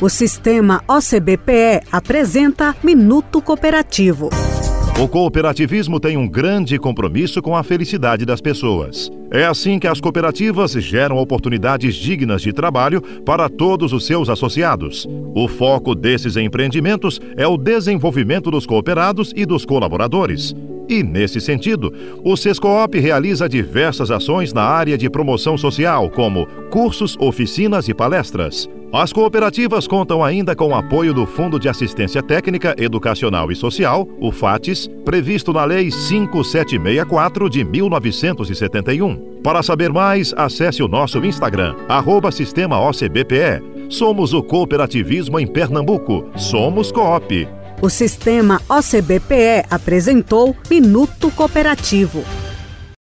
O sistema OCBPE apresenta Minuto Cooperativo. O cooperativismo tem um grande compromisso com a felicidade das pessoas. É assim que as cooperativas geram oportunidades dignas de trabalho para todos os seus associados. O foco desses empreendimentos é o desenvolvimento dos cooperados e dos colaboradores. E, nesse sentido, o Sescoop realiza diversas ações na área de promoção social, como cursos, oficinas e palestras. As cooperativas contam ainda com o apoio do Fundo de Assistência Técnica, Educacional e Social, o FATES, previsto na Lei 5764 de 1971. Para saber mais, acesse o nosso Instagram, arroba Sistema OCBPE. Somos o cooperativismo em Pernambuco. Somos Coop. O sistema OCBPE apresentou Minuto Cooperativo.